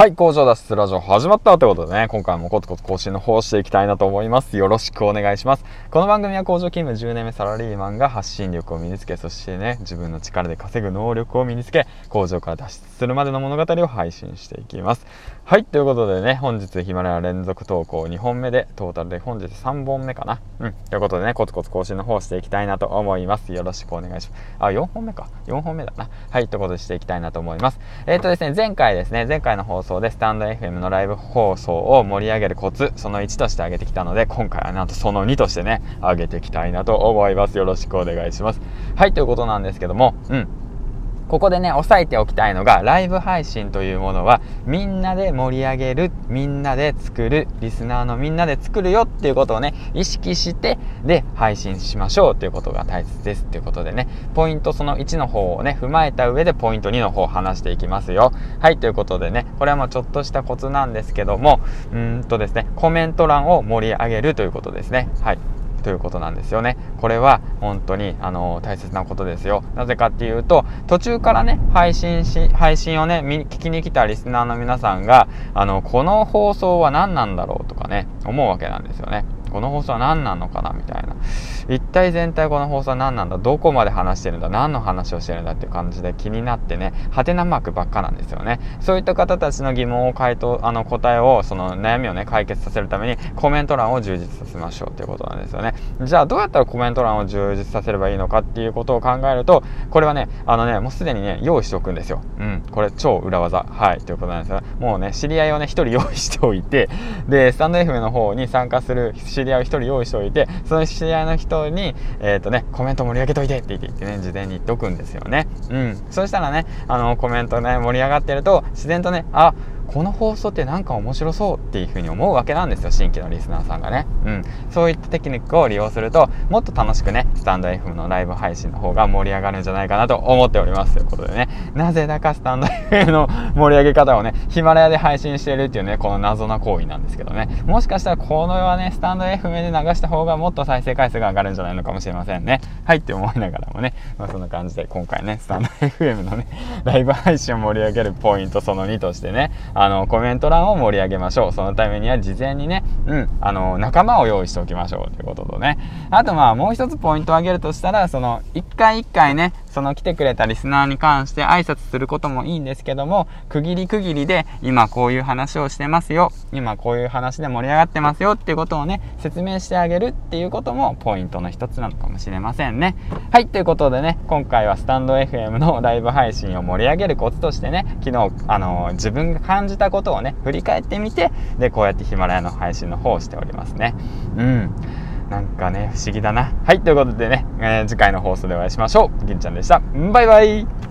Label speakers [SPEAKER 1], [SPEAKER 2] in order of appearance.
[SPEAKER 1] はい、工場脱出ラジオ始まったということでね、今回もコツコツ更新の方していきたいなと思います。よろしくお願いします。この番組は工場勤務10年目サラリーマンが発信力を身につけ、そしてね、自分の力で稼ぐ能力を身につけ、工場から脱出するまでの物語を配信していきます。はい、ということでね、本日ヒマラヤ連続投稿2本目で、トータルで本日3本目かな。うん、ということでね、コツコツ更新の方していきたいなと思います。よろしくお願いします。あ、4本目か。4本目だな。はい、ということでしていきたいなと思います。えっ、ー、とですね、前回ですね、前回の放送でスタンド FM FM のライブ放送を盛り上げるコツ、その1として挙げてきたので、今回はなんとその2としてね、挙げていきたいなと思います。よろしくお願いします。はい、ということなんですけども、うん。ここでね、押さえておきたいのが、ライブ配信というものは、みんなで盛り上げる、みんなで作る、リスナーのみんなで作るよっていうことをね、意識して、で、配信しましょうということが大切ですっていうことでね、ポイントその1の方をね、踏まえた上で、ポイント2の方を話していきますよ。はい、ということでね、これはもうちょっとしたコツなんですけども、うんとですね、コメント欄を盛り上げるということですね。はい。ということなんですよね。これは本当にあの大切なことですよ。なぜかっていうと途中からね配信し配信をね聞きに来たリスナーの皆さんがあのこの放送は何なんだろうとかね思うわけなんですよね。この放送は何なのかなみたいな。一体全体この放送は何なんだ？どこまで話してるんだ？何の話をしてるんだっていう感じで気になってね。ハテナマークばっかなんですよね。そういった方たちの疑問を回答あの答えをその悩みをね解決させるためにコメント欄を充実させましょうっていうことなんですよね。じゃあどうやったらコメント欄を充実させればいいのかっていうことを考えるとこれはねあのねもうすでにね用意しておくんですよ。うん。これ超裏技。はい。ということなんですよ。もうね知り合いをね1人用意しておいてでスタンド FM の方に参加する知知り合いを1人用意しておいてその知り合いの人に、えーとね、コメント盛り上げといてって言ってね事前に言っておくんですよね。うん。そしたらねあのコメントね盛り上がってると自然とねあこの放送ってなんか面白そうっていうふうに思うわけなんですよ新規のリスナーさんがね。うん。そういったテクニックを利用するともっと楽しくねスタンド FM のライブ配信の方が盛り上がるんじゃないかなと思っております。ということでねなぜだかスタンド FM の盛り上げ方をねヒマラヤで配信しているっていうねこの謎な行為なんですけどね。もしかしたらこのはねスタンド FM で流した方がもっと再生回数が上がるんじゃないのかもしれませんね。はいって思いながらもね、まあ、そんな感じで今回ねスタンド FM のねライブ配信を盛り上げるポイントその2としてねあのコメント欄を盛り上げましょう。そのためには事前にねうんあの仲間を用意しておきましょうということとね。あとまあもう一つポイントを挙げるとしたらその一回一回ねその来てくれたリスナーに関して挨拶することもいいんですけども区切り区切りで今こういう話をしてますよ。今こういう話で盛り上がってますよっていうことをね説明してあげるっていうこともポイントの一つなのかもしれませんね。はいということでね今回はスタンド FM のライブ配信を盛り上げるコツとしてね昨日あの自分が感じたことをね振り返ってみてでこうやってヒマラヤの配信の方をしておりますね。うん。なんかね不思議だな。はいということでね、えー、次回の放送でお会いしましょう。銀ちゃんでした。バイバイ。